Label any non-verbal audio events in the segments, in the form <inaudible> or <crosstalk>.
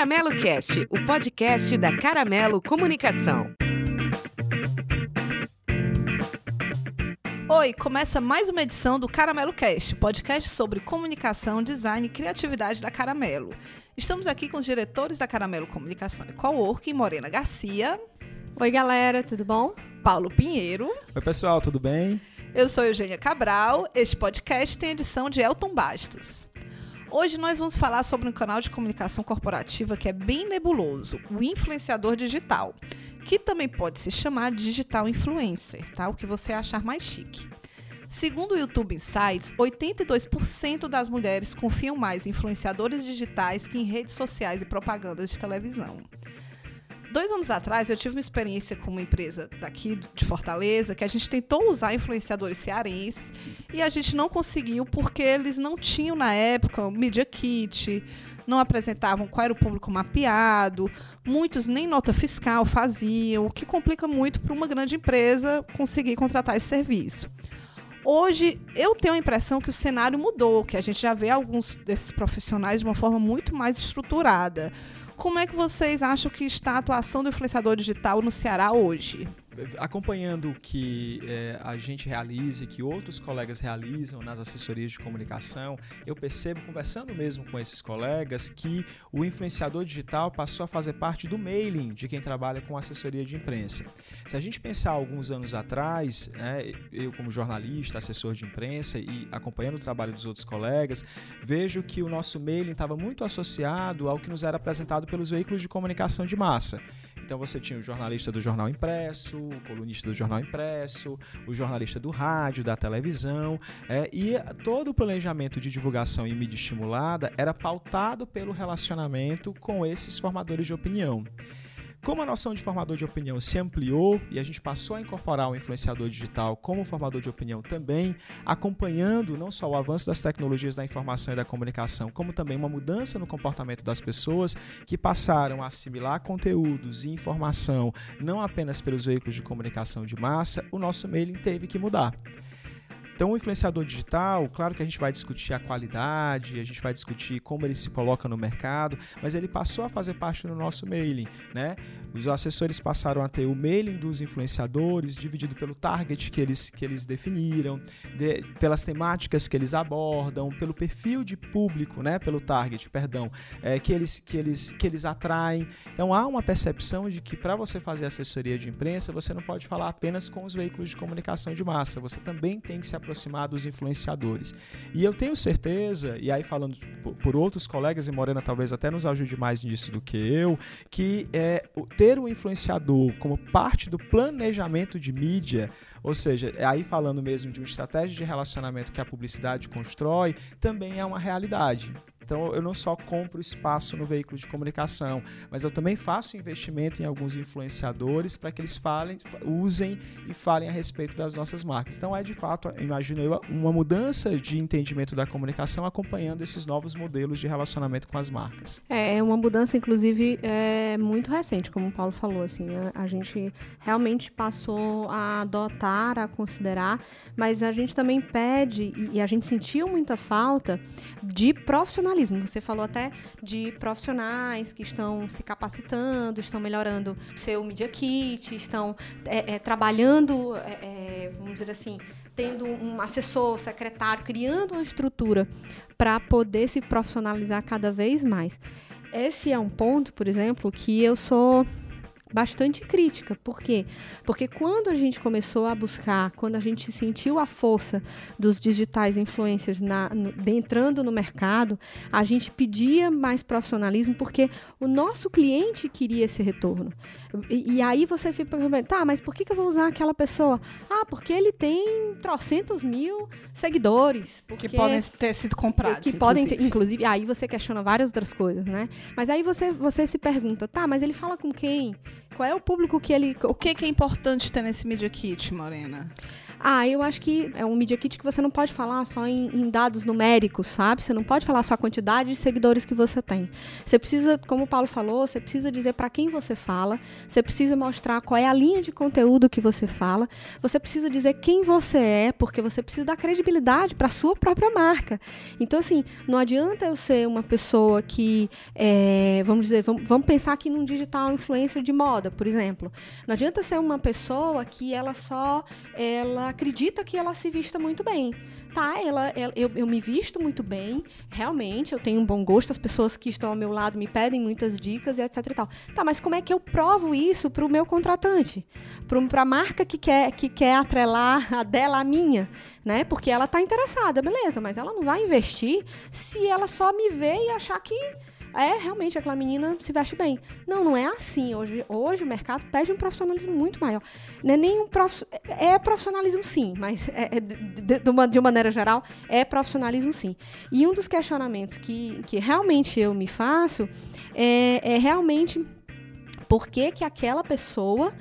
Caramelo Cast, o podcast da Caramelo Comunicação. Oi, começa mais uma edição do Caramelo Cast, podcast sobre comunicação, design e criatividade da Caramelo. Estamos aqui com os diretores da Caramelo Comunicação e Coworking, Morena Garcia. Oi, galera, tudo bom? Paulo Pinheiro. Oi, pessoal, tudo bem? Eu sou Eugênia Cabral. Este podcast tem edição de Elton Bastos. Hoje nós vamos falar sobre um canal de comunicação corporativa que é bem nebuloso, o influenciador digital, que também pode se chamar digital influencer, tá? O que você achar mais chique. Segundo o YouTube Insights, 82% das mulheres confiam mais em influenciadores digitais que em redes sociais e propagandas de televisão. Dois anos atrás, eu tive uma experiência com uma empresa daqui de Fortaleza que a gente tentou usar influenciadores cearenses e a gente não conseguiu porque eles não tinham, na época, o Media Kit, não apresentavam qual era o público mapeado, muitos nem nota fiscal faziam, o que complica muito para uma grande empresa conseguir contratar esse serviço. Hoje, eu tenho a impressão que o cenário mudou, que a gente já vê alguns desses profissionais de uma forma muito mais estruturada. Como é que vocês acham que está a atuação do influenciador digital no Ceará hoje? Acompanhando o que é, a gente realiza e que outros colegas realizam nas assessorias de comunicação, eu percebo, conversando mesmo com esses colegas, que o influenciador digital passou a fazer parte do mailing de quem trabalha com assessoria de imprensa. Se a gente pensar alguns anos atrás, né, eu como jornalista, assessor de imprensa e acompanhando o trabalho dos outros colegas, vejo que o nosso mailing estava muito associado ao que nos era apresentado pelos veículos de comunicação de massa. Então você tinha o jornalista do jornal impresso, o colunista do jornal impresso, o jornalista do rádio, da televisão, é, e todo o planejamento de divulgação e mídia estimulada era pautado pelo relacionamento com esses formadores de opinião. Como a noção de formador de opinião se ampliou e a gente passou a incorporar o influenciador digital como formador de opinião também, acompanhando não só o avanço das tecnologias da informação e da comunicação, como também uma mudança no comportamento das pessoas que passaram a assimilar conteúdos e informação não apenas pelos veículos de comunicação de massa, o nosso mailing teve que mudar. Então, o influenciador digital, claro que a gente vai discutir a qualidade, a gente vai discutir como ele se coloca no mercado, mas ele passou a fazer parte do nosso mailing, né? Os assessores passaram a ter o mailing dos influenciadores, dividido pelo target que eles, que eles definiram, de, pelas temáticas que eles abordam, pelo perfil de público, né? Pelo target, perdão, é, que, eles, que, eles, que eles atraem. Então, há uma percepção de que para você fazer assessoria de imprensa, você não pode falar apenas com os veículos de comunicação de massa, você também tem que se aproximar dos influenciadores. E eu tenho certeza, e aí falando por outros colegas, e Morena talvez até nos ajude mais nisso do que eu, que é, ter o um influenciador como parte do planejamento de mídia, ou seja, é aí falando mesmo de uma estratégia de relacionamento que a publicidade constrói, também é uma realidade. Então eu não só compro espaço no veículo de comunicação, mas eu também faço investimento em alguns influenciadores para que eles falem, usem e falem a respeito das nossas marcas. Então é de fato, imagino eu, uma mudança de entendimento da comunicação acompanhando esses novos modelos de relacionamento com as marcas. É, é uma mudança, inclusive, é, muito recente, como o Paulo falou. Assim, a, gente realmente passou a adotar, a considerar, mas a gente também pede e a gente sentiu muita falta de profissionalismo Você falou até de profissionais que estão se capacitando, estão melhorando seu Media Kit, estão é, é, trabalhando, é, é, vamos dizer assim, tendo um assessor, secretário, criando uma estrutura para poder se profissionalizar cada vez mais. Esse é um ponto, por exemplo, que eu sou bastante crítica. Por quê? Porque quando a gente começou a buscar, quando a gente sentiu a força dos digitais influencers na, no, entrando no mercado, a gente pedia mais profissionalismo porque o nosso cliente queria esse retorno. E, e aí você fica perguntando, tá, mas por que, que eu vou usar aquela pessoa? Ah, porque ele tem trocentos mil seguidores. Que podem ter sido comprados. Que podem ter, inclusive, aí você questiona várias outras coisas, né? Mas aí você, você se pergunta, tá, mas ele fala com quem? Qual é o público que ele. O que, que é importante ter nesse Media Kit, Morena? Ah, eu acho que é um Media Kit que você não pode falar só em, em, dados numéricos, sabe? Você não pode falar só a quantidade de seguidores que você tem. Você precisa, como o Paulo falou, você precisa dizer para quem você fala, você precisa mostrar qual é a linha de conteúdo que você fala, você precisa dizer quem você é, porque você precisa dar credibilidade para sua própria marca. Então, assim, não adianta eu ser uma pessoa que, é, vamos dizer, vamos, vamos pensar aqui num digital influencer de moda, por exemplo. Não adianta ser uma pessoa que ela só ela acredita que ela se vista muito bem. Tá, ela, ela eu, eu me visto muito bem, realmente, eu tenho um bom gosto, as pessoas que estão ao meu lado me pedem muitas dicas e etc e tal. Tá, mas como é que eu provo isso para o meu contratante? Para a marca que quer, que quer atrelar a dela à minha, né? Porque ela está interessada, beleza, mas ela não vai investir se ela só me ver e achar que é realmente aquela menina se veste bem. Não, não é assim. Hoje, hoje o mercado pede um profissionalismo muito maior. Não é nem um prof... É profissionalismo sim, mas é, é de, de, de, uma, de uma maneira geral, é profissionalismo sim. E um dos questionamentos que, que realmente eu me faço é, é realmente por que, que aquela pessoa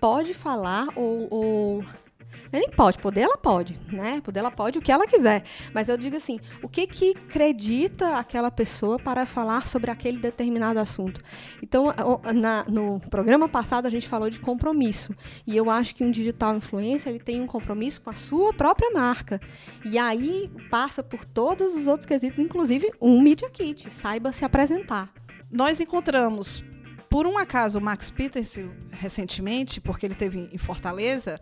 pode falar ou, ou nem pode, poder ela pode, né? Poder ela pode o que ela quiser. Mas eu digo assim, o que que acredita aquela pessoa para falar sobre aquele determinado assunto? Então, na, no programa passado a gente falou de compromisso. E eu acho que um digital influencer ele tem um compromisso com a sua própria marca. E aí passa por todos os outros quesitos, inclusive um Media Kit. Saiba se apresentar. Nós encontramos por um acaso o Max Peters recentemente, porque ele teve em Fortaleza,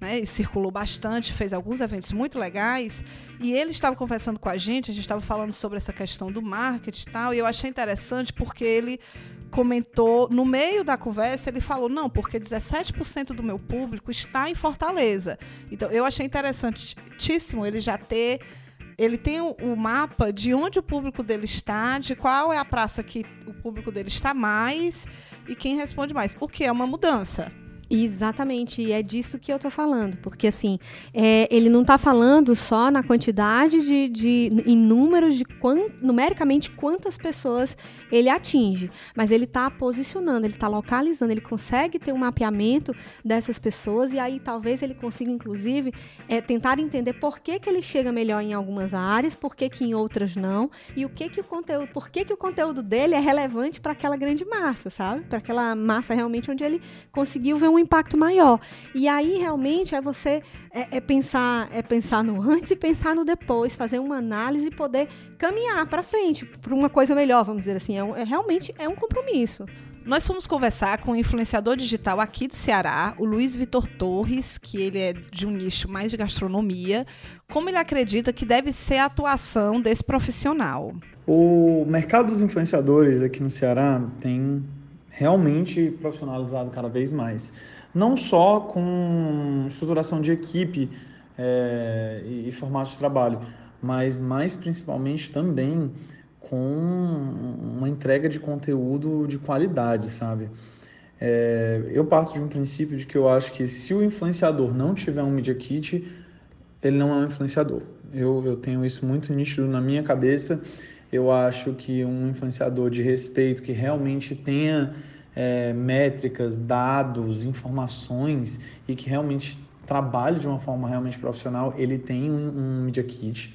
né, e circulou bastante, fez alguns eventos muito legais, e ele estava conversando com a gente, a gente estava falando sobre essa questão do marketing e tal, e eu achei interessante porque ele comentou, no meio da conversa, ele falou, não, porque 17% do meu público está em Fortaleza. Então, eu achei interessantíssimo ele já ter ele tem o, o, mapa de onde o público dele está, de qual é a praça que o público dele está mais e quem responde mais. O que é uma mudança. Exatamente, e é disso que eu estou falando, porque assim, é, ele não está falando só na quantidade de, de em números de quant, numericamente quantas pessoas ele atinge, mas ele está posicionando, ele está localizando, ele consegue ter um mapeamento dessas pessoas e aí talvez ele consiga, inclusive, é, tentar entender por que, que ele chega melhor em algumas áreas, por que, que em outras não, e o que que o conteúdo, por que, que o conteúdo dele é relevante para aquela grande massa, sabe? Para aquela massa realmente onde ele conseguiu ver um impacto maior. E aí realmente é você é, é pensar é pensar no antes e pensar no depois, fazer uma análise e poder caminhar para frente para uma coisa melhor, vamos dizer assim. É, um, é realmente é um compromisso. Nós fomos conversar com um influenciador digital aqui do Ceará, o Luiz Vitor Torres, que ele é de um nicho mais de gastronomia, como ele acredita que deve ser a atuação desse profissional. O mercado dos influenciadores aqui no Ceará tem realmente profissionalizado cada vez mais. Não só com estruturação de equipe é, e, e formato de trabalho, mas mais principalmente também com uma entrega de conteúdo de qualidade, sabe? É, eu parto de um princípio de que eu acho que se o influenciador não tiver um Media Kit, ele não é um influenciador. Eu, eu tenho isso muito nítido na minha cabeça eu acho que um influenciador de respeito que realmente tenha é, métricas, dados, informações e que realmente trabalhe de uma forma realmente profissional, ele tem um, um Media Kit.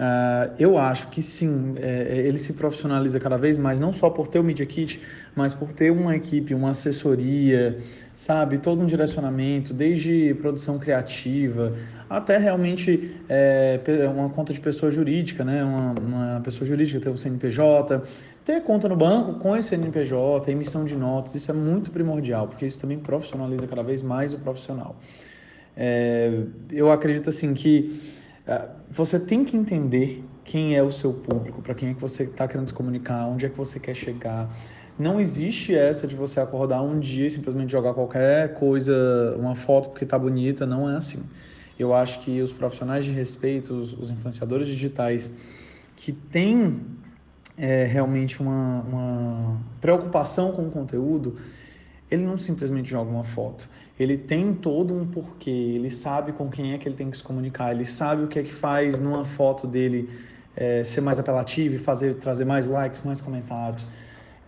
Uh, eu acho que sim, é, ele se profissionaliza cada vez mais, não só por ter o Media Kit, mas por ter uma equipe, uma assessoria, sabe, todo um direcionamento, desde produção criativa até realmente é, uma conta de pessoa jurídica, né? uma, uma pessoa jurídica ter o CNPJ, ter conta no banco com esse CNPJ, emissão de notas, isso é muito primordial, porque isso também profissionaliza cada vez mais o profissional. É, eu acredito assim que é, você tem que entender quem é o seu público, para quem é que você está querendo se comunicar, onde é que você quer chegar. Não existe essa de você acordar um dia e simplesmente jogar qualquer coisa, uma foto porque está bonita, não é assim. Eu acho que os profissionais de respeito, os, os influenciadores digitais, que têm é, realmente uma, uma preocupação com o conteúdo, ele não simplesmente joga uma foto. Ele tem todo um porquê, ele sabe com quem é que ele tem que se comunicar, ele sabe o que é que faz numa foto dele é, ser mais apelativa e fazer, trazer mais likes, mais comentários.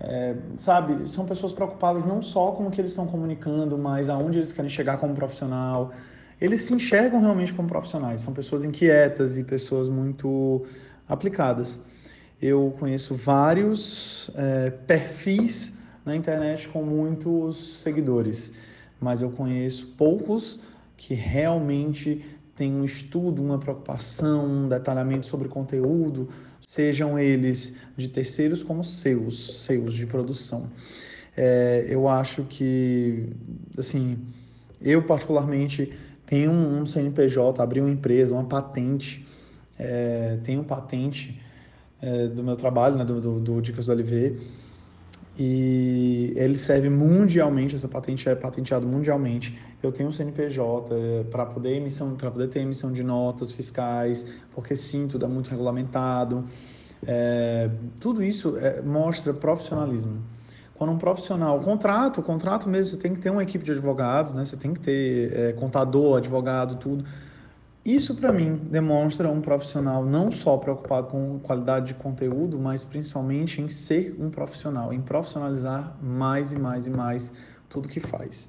É, sabe, são pessoas preocupadas não só com o que eles estão comunicando, mas aonde eles querem chegar como profissional, eles se enxergam realmente como profissionais. São pessoas inquietas e pessoas muito aplicadas. Eu conheço vários é, perfis na internet com muitos seguidores, mas eu conheço poucos que realmente têm um estudo, uma preocupação, um detalhamento sobre conteúdo, sejam eles de terceiros como seus, seus de produção. É, eu acho que, assim, eu particularmente tenho um CNPJ, abri uma empresa, uma patente, é, tenho patente é, do meu trabalho, né, do, do, do Dicas do LV, e ele serve mundialmente, essa patente é patenteada mundialmente. Eu tenho um CNPJ é, para poder emissão, para poder ter emissão de notas fiscais, porque sim, tudo é muito regulamentado. É, tudo isso é, mostra profissionalismo. Quando um profissional, contrato, contrato mesmo, você tem que ter uma equipe de advogados, né? Você tem que ter é, contador, advogado, tudo. Isso, para mim, demonstra um profissional não só preocupado com qualidade de conteúdo, mas principalmente em ser um profissional, em profissionalizar mais e mais e mais tudo que faz.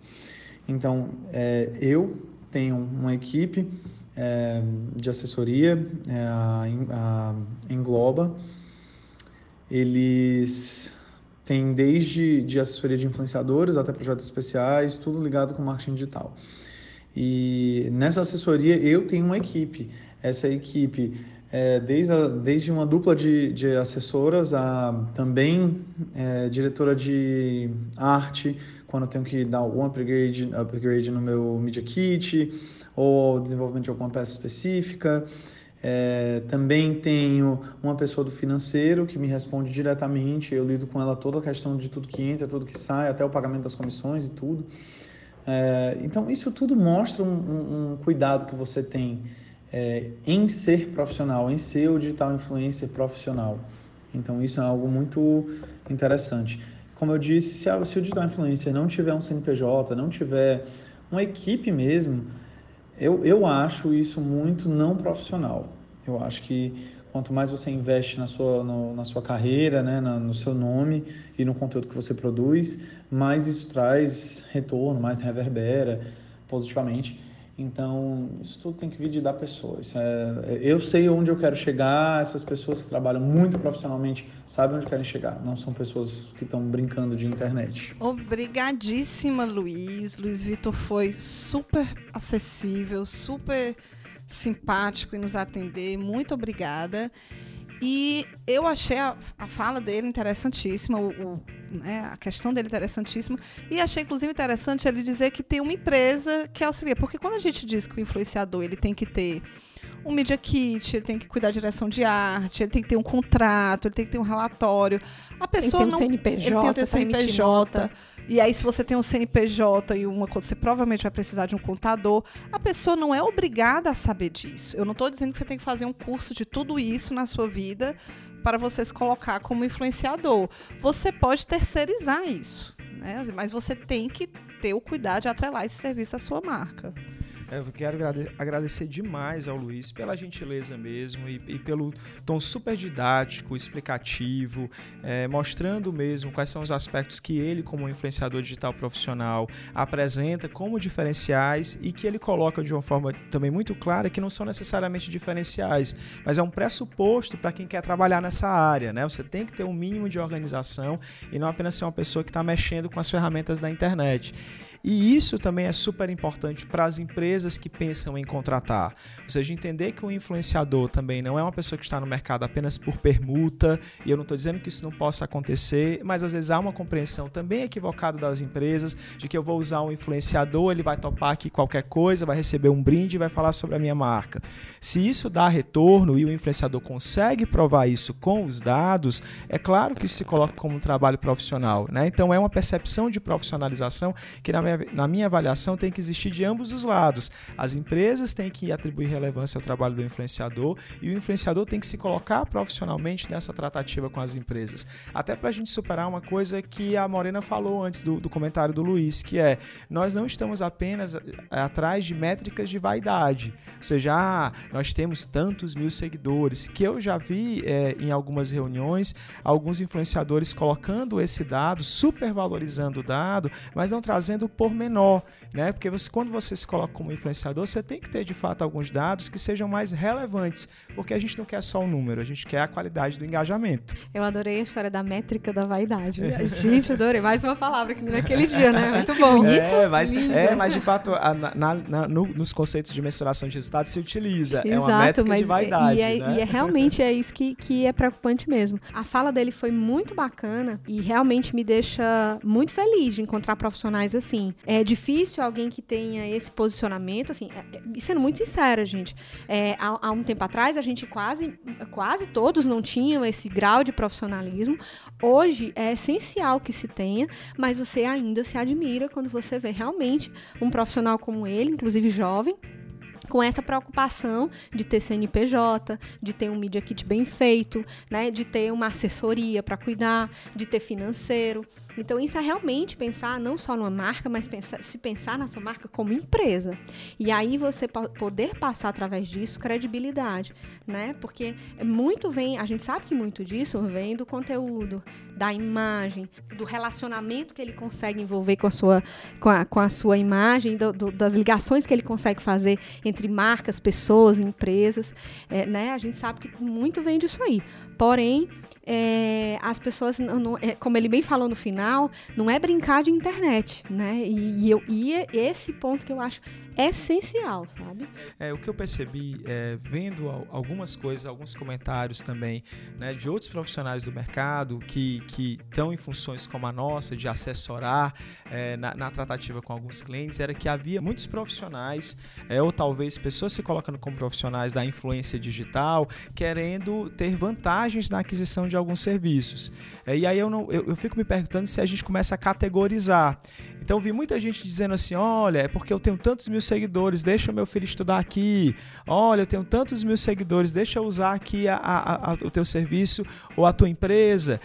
Então, é, eu tenho uma equipe é, de assessoria, é, a, a Engloba. Eles têm desde de assessoria de influenciadores até projetos especiais, tudo ligado com marketing digital. E nessa assessoria eu tenho uma equipe. Essa equipe, é, desde, a, desde uma dupla de, de assessoras, a também é, diretora de arte, quando eu tenho que dar algum upgrade, upgrade no meu Media Kit, ou desenvolvimento de alguma peça específica. É, também tenho uma pessoa do financeiro que me responde diretamente, eu lido com ela toda a questão de tudo que entra, tudo que sai, até o pagamento das comissões e tudo. É, então, isso tudo mostra um, um, cuidado que você tem é, em ser profissional, em ser o digital influencer profissional. Então, isso é algo muito interessante. Como eu disse, se, a, se o digital influencer não tiver um CNPJ, não tiver uma equipe mesmo, eu, eu acho isso muito não profissional. Eu acho que Quanto mais você investe na sua, no, na sua carreira, né, na, no seu nome e no conteúdo que você produz, mais isso traz retorno, mais reverbera positivamente. Então, isso tudo tem que vir de da pessoa. É, eu sei onde eu quero chegar, essas pessoas que trabalham muito profissionalmente sabem onde querem chegar, não são pessoas que estão brincando de internet. Obrigadíssima, Luiz. Luiz Vitor foi super acessível, super simpático em nos atender. Muito obrigada. E eu achei a, a fala dele interessantíssima, o, o, né, a questão dele interessantíssima. E achei, inclusive, interessante ele dizer que tem uma empresa que auxilia. Porque quando a gente diz que o influenciador ele tem que ter um media kit, ele tem que cuidar da direção de arte, ele tem que ter um contrato, ele tem que ter um relatório. A pessoa tem que ter um não, CNPJ, ele tem que ter um CNPJ. E aí, se você tem um CNPJ e uma coisa, você provavelmente vai precisar de um contador. A pessoa não é obrigada a saber disso. Eu não estou dizendo que você tem que fazer um curso de tudo isso na sua vida para você se colocar como influenciador. Você pode terceirizar isso, né? mas você tem que ter o cuidado de atrelar esse serviço à sua marca. Eu quero agradecer demais ao Luiz pela gentileza mesmo e, e pelo tom super didático, explicativo, é, mostrando mesmo quais são os aspectos que ele, como influenciador digital profissional, apresenta como diferenciais e que ele coloca de uma forma também muito clara que não são necessariamente diferenciais, mas é um pressuposto para quem quer trabalhar nessa área. Né? Você tem que ter um mínimo de organização e não apenas ser uma pessoa que está mexendo com as ferramentas da internet. E isso também é super importante para as empresas que pensam em contratar. Ou seja, entender que o influenciador também não é uma pessoa que está no mercado apenas por permuta, e eu não estou dizendo que isso não possa acontecer, mas às vezes há uma compreensão também equivocada das empresas de que eu vou usar um influenciador, ele vai topar aqui qualquer coisa, vai receber um brinde e vai falar sobre a minha marca. Se isso dá retorno e o influenciador consegue provar isso com os dados, é claro que isso se coloca como um trabalho profissional. Né? Então é uma percepção de profissionalização que, na minha, na minha avaliação, tem que existir de ambos os lados. As empresas têm que atribuir relevância ao trabalho do influenciador e o influenciador tem que se colocar profissionalmente nessa tratativa com as empresas. Até para a gente superar uma coisa que a Morena falou antes do, do comentário do Luiz, que é nós não estamos apenas eh, atrás de métricas de vaidade. Ou seja, ah, nós temos tantos mil seguidores, que eu já vi é, em algumas reuniões alguns influenciadores colocando esse dado, supervalorizando o dado, mas não trazendo o pormenor, né? Porque você, quando você se coloca como influenciador, você tem que ter de fato alguns dados que sejam mais relevantes, porque a gente não quer só o número, a gente quer a qualidade do engajamento. Eu adorei a história da métrica da vaidade. <laughs> gente, adorei. Mais uma palavra que naquele dia, né? Muito bom. É, mas, é, mas de fato, a, na, na, no, nos conceitos de mensuração de resultados se utiliza. Exato, é uma métrica de vaidade. E é, né? e é realmente é isso que, que é preocupante mesmo. A fala dele foi muito bacana e realmente me deixa muito feliz de encontrar profissionais assim. É difícil alguém que tenha esse posicionamento, assim, é, é, sendo muito sincera, gente. É, há, há, um tempo atrás a gente quase, quase todos não tinham esse grau de profissionalismo. Hoje é essencial que se tenha, mas você ainda se admira quando você vê realmente um profissional como ele, inclusive jovem, com essa preocupação de ter CNPJ, de ter um Media Kit bem feito, né, de ter uma assessoria para cuidar, de ter financeiro. Então, isso é realmente pensar não só numa marca, mas pensar, se pensar na sua marca como empresa. E aí você poder passar através disso credibilidade, né? Porque muito vem, a gente sabe que muito disso vem do conteúdo, da imagem, do relacionamento que ele consegue envolver com a sua, com a, com a sua imagem, do, do, das ligações que ele consegue fazer entre marcas, pessoas, empresas, é, né? A gente sabe que muito vem disso aí. Porém, é, as pessoas, não, não, é, como ele bem falou no final, não é brincar de internet, né? E, e, eu, e é esse ponto que eu acho essencial, sabe? É, o que eu percebi, é, vendo algumas coisas, alguns comentários também, né, de outros profissionais do mercado que, que estão em funções como a nossa, de assessorar é, na, na, tratativa com alguns clientes, era que havia muitos profissionais, é, ou talvez pessoas se colocando como profissionais da influência digital, querendo ter vantagens na aquisição de alguns serviços. É, e aí eu, não, eu, eu fico me perguntando se a gente começa a categorizar. Então, vi muita gente dizendo assim: olha, é porque eu tenho tantos mil seguidores, deixa meu filho estudar aqui. Olha, eu tenho tantos mil seguidores, deixa eu usar aqui a, a, a, o teu serviço ou a tua empresa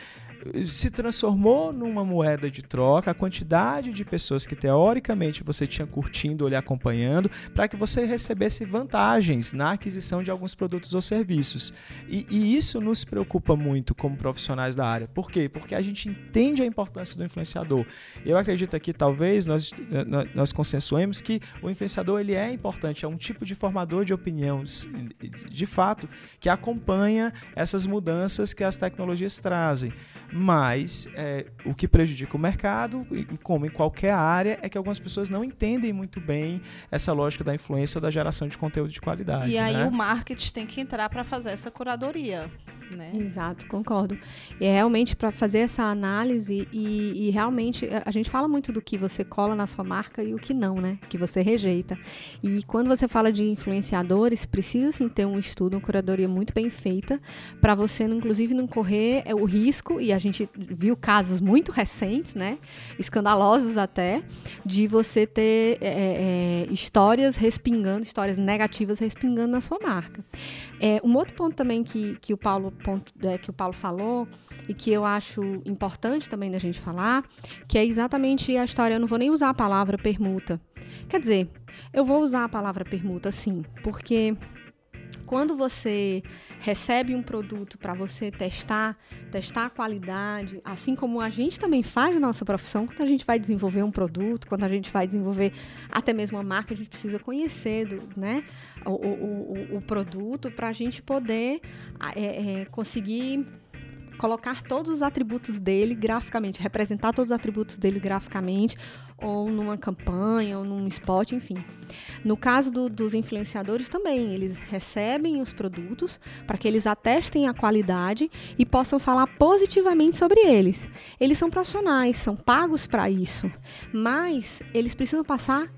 se transformou numa moeda de troca a quantidade de pessoas que teoricamente você tinha curtindo ou lhe acompanhando para que você recebesse vantagens na aquisição de alguns produtos ou serviços. E, e, isso nos preocupa muito como profissionais da área. Por quê? Porque a gente entende a importância do influenciador. Eu acredito que talvez nós, nós consensuemos que o influenciador ele é importante, é um tipo de formador de opinião, de fato, que acompanha essas mudanças que as tecnologias trazem. Mas é, o que prejudica o mercado, como em qualquer área, é que algumas pessoas não entendem muito bem essa lógica da influência ou da geração de conteúdo de qualidade. E aí né? o marketing tem que entrar para fazer essa curadoria. Né? Exato, concordo. E é realmente para fazer essa análise e, e, realmente a gente fala muito do que você cola na sua marca e o que não, né? Que você rejeita. E quando você fala de influenciadores, precisa sim ter um estudo, uma curadoria muito bem feita para você, inclusive, não correr é, o risco e a gente viu casos muito recentes, né? Escandalosos até, de você ter é, é, histórias respingando, histórias negativas respingando na sua marca. É, um outro ponto também que, que, o Paulo, ponto, é, que o Paulo falou e que eu acho importante também da gente falar, que é exatamente a história, eu não vou nem usar a palavra permuta. Quer dizer, eu vou usar a palavra permuta sim, porque quando você recebe um produto para você testar, testar a qualidade, assim como a gente também faz na nossa profissão, quando a gente vai desenvolver um produto, quando a gente vai desenvolver até mesmo uma marca, a gente precisa conhecer do, né, o, o, o, produto para a gente poder é, é, conseguir colocar todos os atributos dele graficamente, representar todos os atributos dele graficamente, ou numa campanha, ou num spot, enfim. No caso do, dos influenciadores também, eles recebem os produtos para que eles atestem a qualidade e possam falar positivamente sobre eles. Eles são profissionais, são pagos para isso, mas eles precisam passar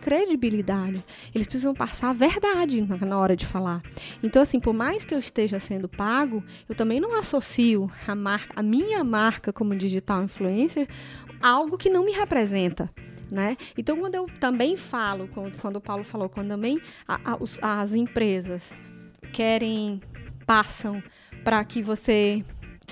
credibilidade, eles precisam passar verdade na, na hora de falar. Então, assim, por mais que eu esteja sendo pago, eu também não associo a, a minha marca como digital influencer algo que não me representa. Né? Então, quando eu também falo, quando o Paulo falou, quando também a, a, as empresas querem, passam para que você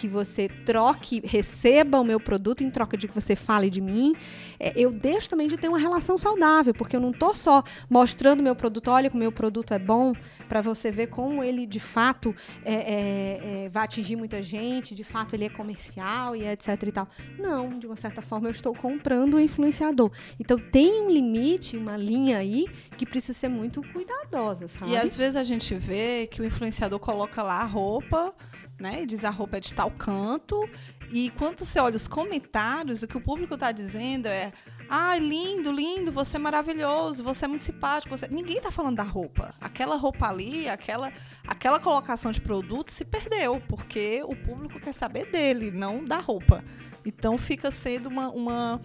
que você troque, receba o meu produto em troca de que você fale de mim, é, eu deixo também de ter uma relação saudável, porque eu não estou só mostrando meu produto, olha que o meu produto é bom, para você ver como ele de fato é, é, é, vai atingir muita gente, de fato ele é comercial e etc e tal. Não, de uma certa forma eu estou comprando o influenciador. Então tem um limite, uma linha aí que precisa ser muito cuidadosa, sabe? E às vezes a gente vê que o influenciador coloca lá a roupa, né? Diz a roupa é de tal canto. E quando você olha os comentários, o que o público está dizendo é: ai, ah, lindo, lindo, você é maravilhoso, você é muito simpático. Você... Ninguém está falando da roupa. Aquela roupa ali, aquela, aquela colocação de produto se perdeu, porque o público quer saber dele, não da roupa. Então fica sendo uma, uma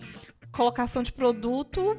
colocação de produto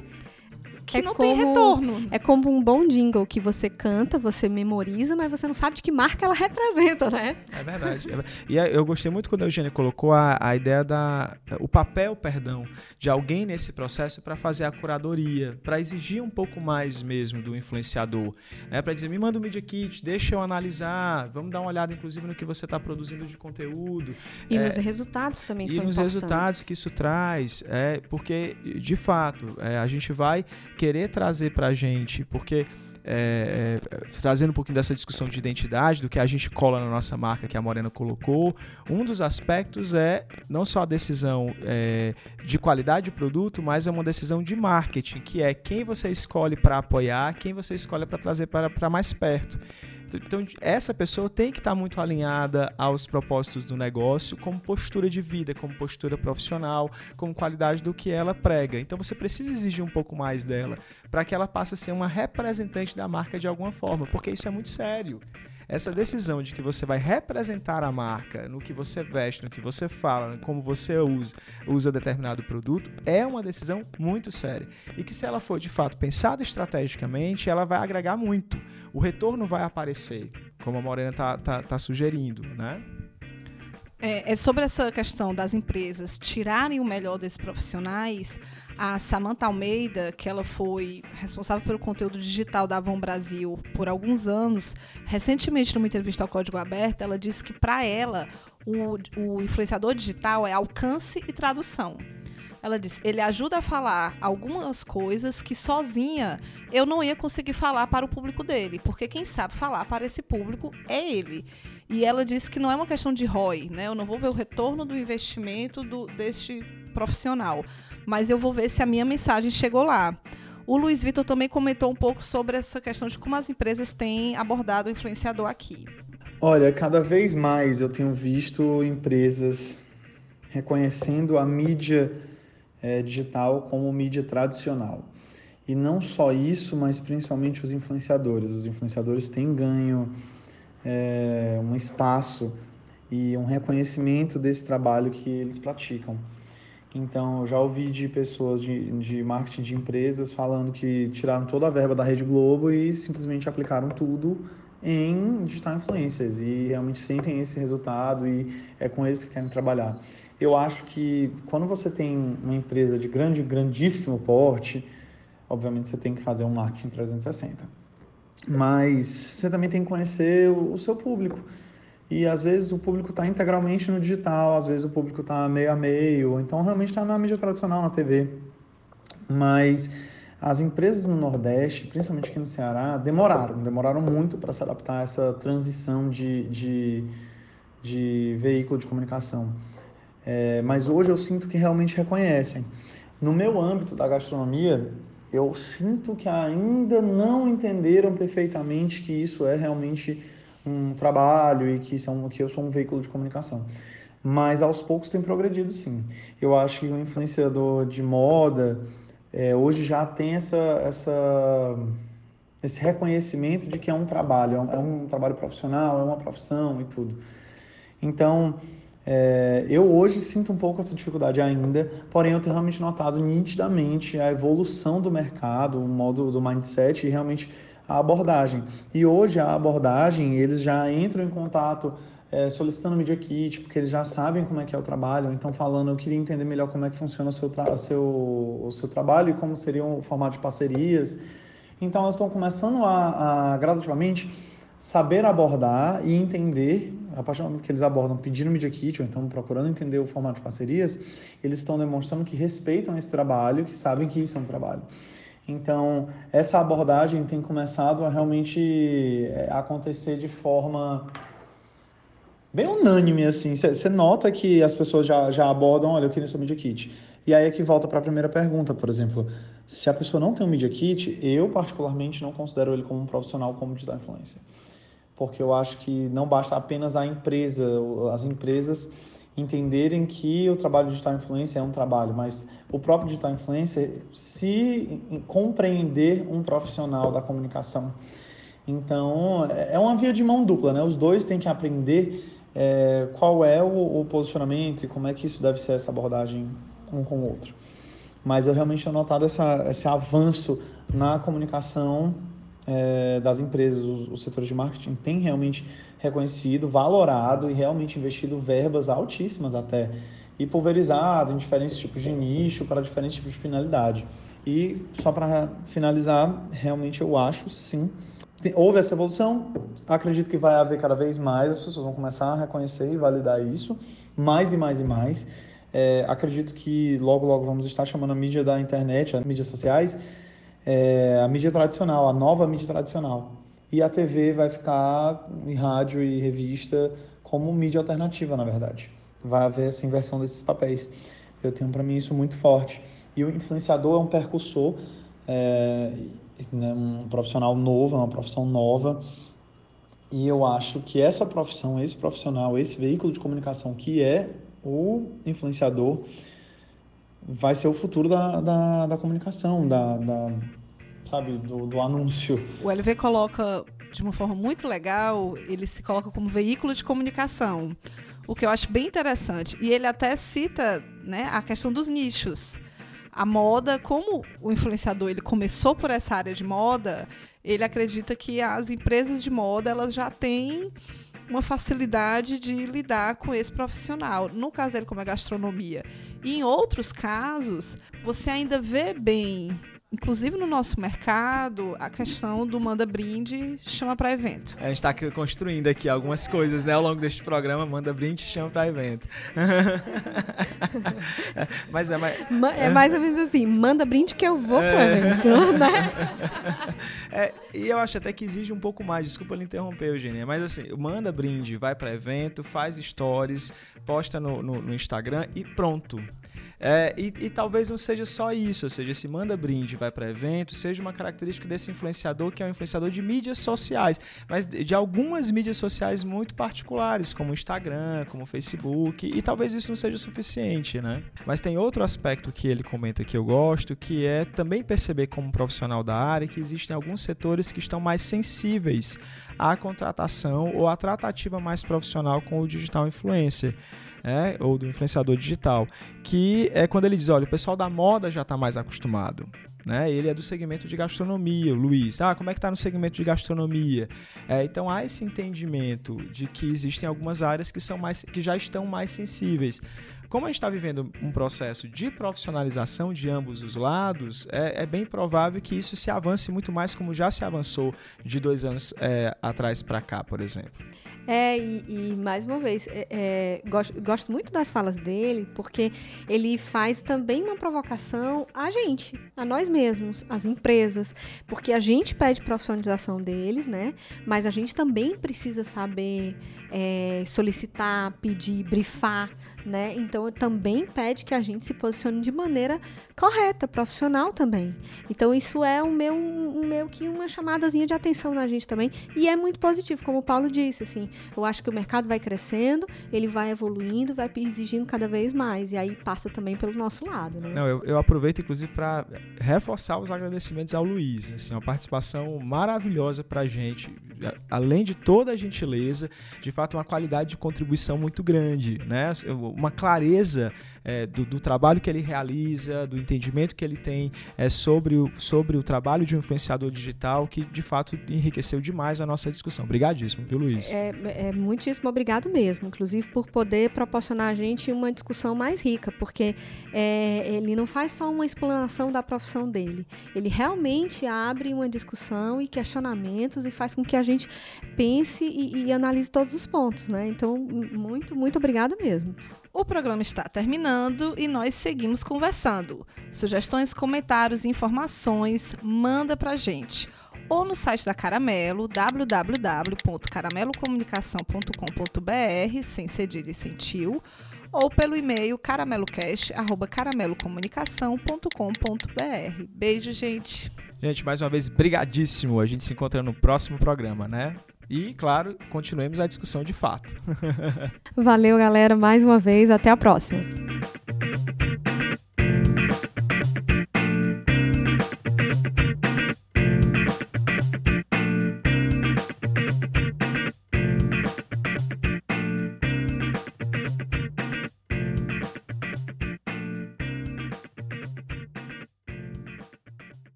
que é não como, tem retorno. É como um bom jingle que você canta, você memoriza, mas você não sabe de que marca ela <laughs> representa, né? É verdade. É, e eu gostei muito quando a Eugênia colocou a, a ideia da. o papel, perdão, de alguém nesse processo para fazer a curadoria, para exigir um pouco mais mesmo do influenciador. Né? Para dizer, me manda o um Media Kit, deixa eu analisar, vamos dar uma olhada, inclusive, no que você está produzindo de conteúdo. E é, nos resultados também e são E nos importantes. resultados que isso traz. É, porque, de fato, é, a gente vai querer trazer para a gente, porque é, é, trazendo um pouquinho dessa discussão de identidade, do que a gente cola na nossa marca, que a Morena colocou, um dos aspectos é não só a decisão é, de qualidade de produto, mas é uma decisão de marketing, que é quem você escolhe para apoiar, quem você escolhe para trazer para mais perto. Então, essa pessoa tem que estar muito alinhada aos propósitos do negócio, como postura de vida, como postura profissional, como qualidade do que ela prega. Então, você precisa exigir um pouco mais dela para que ela passe a ser uma representante da marca de alguma forma, porque isso é muito sério essa decisão de que você vai representar a marca no que você veste, no que você fala, como você usa, usa determinado produto, é uma decisão muito séria. E que se ela for de fato pensada estrategicamente, ela vai agregar muito. O retorno vai aparecer, como a Morena está tá, tá sugerindo, né? É, é, sobre essa questão das empresas tirarem o melhor desses profissionais, a Samantha Almeida, que ela foi responsável pelo conteúdo digital da Avon Brasil por alguns anos, recentemente numa entrevista ao Código Aberto, ela disse que para ela o, o influenciador digital é alcance e tradução. Ela disse: ele ajuda a falar algumas coisas que sozinha eu não ia conseguir falar para o público dele, porque quem sabe falar para esse público é ele. E ela disse que não é uma questão de ROI, né? Eu não vou ver o retorno do investimento do, deste profissional, mas eu vou ver se a minha mensagem chegou lá. O Luiz Vitor também comentou um pouco sobre essa questão de como as empresas têm abordado o influenciador aqui. Olha, cada vez mais eu tenho visto empresas reconhecendo a mídia é, digital como mídia tradicional. E não só isso, mas principalmente os influenciadores. Os influenciadores têm ganho é, um espaço e um reconhecimento desse trabalho que eles praticam. Então, já ouvi de pessoas de, de marketing de empresas falando que tiraram toda a verba da Rede Globo e simplesmente aplicaram tudo em digital influencers e realmente sentem esse resultado e é com eles que querem trabalhar. Eu acho que quando você tem uma empresa de grande, grandíssimo porte, obviamente você tem que fazer um marketing 360. Mas você também tem que conhecer o seu público. E às vezes o público está integralmente no digital, às vezes o público está meio a meio, então realmente está na mídia tradicional, na TV. Mas as empresas no Nordeste, principalmente aqui no Ceará, demoraram, demoraram muito para se adaptar a essa transição de, de, de veículo de comunicação. É, mas hoje eu sinto que realmente reconhecem. No meu âmbito da gastronomia, eu sinto que ainda não entenderam perfeitamente que isso é realmente um trabalho e que, um, que eu sou um veículo de comunicação. Mas aos poucos tem progredido sim. Eu acho que o influenciador de moda é, hoje já tem essa, essa, esse reconhecimento de que é um trabalho, é um, é um trabalho profissional, é uma profissão e tudo. Então, é, eu hoje sinto um pouco essa dificuldade ainda, porém eu tenho realmente notado nitidamente a evolução do mercado, o modo do mindset e realmente a abordagem. E hoje a abordagem, eles já entram em contato é, solicitando Media Kit, porque eles já sabem como é que é o trabalho, então falando, eu queria entender melhor como é que funciona o seu, seu, o seu trabalho e como seria o formato de parcerias. Então elas estão começando a, a gradativamente saber abordar e entender a partir do momento que eles abordam pedindo Media Kit ou então procurando entender o formato de parcerias, eles estão demonstrando que respeitam esse trabalho, que sabem que isso é um trabalho. Então, essa abordagem tem começado a realmente é, acontecer de forma bem unânime, assim. Você nota que as pessoas já, já abordam, olha, eu queria seu Media Kit. E aí é que volta para a primeira pergunta, por exemplo. Se a pessoa não tem um Media Kit, eu particularmente não considero ele como um profissional como digital influencer. Porque eu acho que não basta apenas a empresa, as empresas entenderem que o trabalho de digital influencer é um trabalho, mas o próprio digital influencer se compreender um profissional da comunicação. Então, é, é uma via de mão dupla, né? Os dois têm que aprender é, qual é o, o, posicionamento e como é que isso deve ser essa abordagem um com o outro. Mas eu realmente tenho notado essa, esse avanço na comunicação é, das empresas, os, os, setores de marketing têm realmente reconhecido, valorado e realmente investido verbas altíssimas até e pulverizado em diferentes tipos de nicho para diferentes tipos de finalidade. E só para finalizar, realmente eu acho sim houve essa evolução, acredito que vai haver cada vez mais, as pessoas vão começar a reconhecer e validar isso, mais e mais e mais. É, acredito que logo, logo vamos estar chamando a mídia da internet, as mídias sociais, é, a mídia tradicional, a nova mídia tradicional. E a TV vai ficar em rádio e revista como mídia alternativa, na verdade. Vai haver essa inversão desses papéis. Eu tenho para mim isso muito forte. E o influenciador é um percussor. É, né, um profissional novo, é uma profissão nova. E eu acho que essa profissão, esse profissional, esse veículo de comunicação que é o influenciador, vai ser o futuro da, da, da comunicação, da, da sabe, do, do anúncio. O LV coloca de uma forma muito legal, ele se coloca como veículo de comunicação, o que eu acho bem interessante. E ele até cita né, a questão dos nichos a moda, como o influenciador ele começou por essa área de moda, ele acredita que as empresas de moda elas já têm uma facilidade de lidar com esse profissional. No caso dele, como é gastronomia. E em outros casos, você ainda vê bem Inclusive no nosso mercado, a questão do manda brinde chama para evento. A gente está construindo aqui algumas coisas, né? Ao longo deste programa, manda brinde chama para evento. <laughs> mas é mais... é mais ou menos assim, manda brinde que eu vou para é. evento, né? <laughs> É, e eu acho até que exige um pouco mais, desculpa lhe interromper, Eugênia, mas assim, manda brinde, vai para evento, faz stories, posta no, no, no Instagram e pronto. É, e, e, talvez não seja só isso, ou seja, esse manda brinde vai para evento, seja uma característica desse influenciador que é um influenciador de mídias sociais, mas de algumas mídias sociais muito particulares, como o Instagram, como o Facebook, e talvez isso não seja suficiente, né? Mas tem outro aspecto que ele comenta que eu gosto, que é também perceber como profissional da área que existem alguns setores que estão mais sensíveis à contratação ou à tratativa mais profissional com o digital influencer é, ou do influenciador digital, que é quando ele diz, olha, o pessoal da moda já está mais acostumado. Né? Ele é do segmento de gastronomia, Luiz. Ah, como é que está no segmento de gastronomia? É, então há esse entendimento de que existem algumas áreas que são mais, que já estão mais sensíveis. Como a gente está vivendo um processo de profissionalização de ambos os lados, é, é, bem provável que isso se avance muito mais como já se avançou de dois anos é, atrás para cá, por exemplo. É, e, e mais uma vez, é, é, gosto, gosto muito das falas dele, porque ele faz também uma provocação a gente, a nós mesmos, as empresas, porque a gente pede profissionalização deles, né? Mas a gente também precisa saber é, solicitar, pedir, brifar, né? Então também pede que a gente se posicione de maneira correta, profissional também. Então isso é o meu, um, meu que uma chamadazinha de atenção na gente também e é muito positivo, como o Paulo disse, assim. Eu acho que o mercado vai crescendo, ele vai evoluindo, vai exigindo cada vez mais e aí passa também pelo nosso lado, né? Não, eu, eu aproveito inclusive para reforçar os agradecimentos ao Luiz, assim, uma participação maravilhosa para gente, além de toda a gentileza, de fato uma qualidade de contribuição muito grande, né? Uma clareza é, do, do, trabalho que ele realiza, do entendimento que ele tem é, sobre, o, sobre o trabalho de um influenciador digital, que de fato enriqueceu demais a nossa discussão. Obrigadíssimo, viu, Luiz? É, é muitíssimo obrigado mesmo, inclusive por poder proporcionar a gente uma discussão mais rica, porque é, ele não faz só uma explanação da profissão dele, ele realmente abre uma discussão e questionamentos e faz com que a gente pense e, e analise todos os pontos, né? Então, muito, muito obrigada mesmo. O programa está terminando e nós seguimos conversando. Sugestões, comentários, informações, manda pra gente. Ou no site da Caramelo, www.caramelocomunicação.com.br, sem cedilha e sem ou pelo e-mail caramelocast.caramelocomunicação.com.br. Beijo, gente. Gente, mais uma vez, brigadíssimo. A gente se encontra no próximo programa, né? E, claro, continuemos a discussão de fato. <laughs> Valeu, galera, mais uma vez. Até a próxima.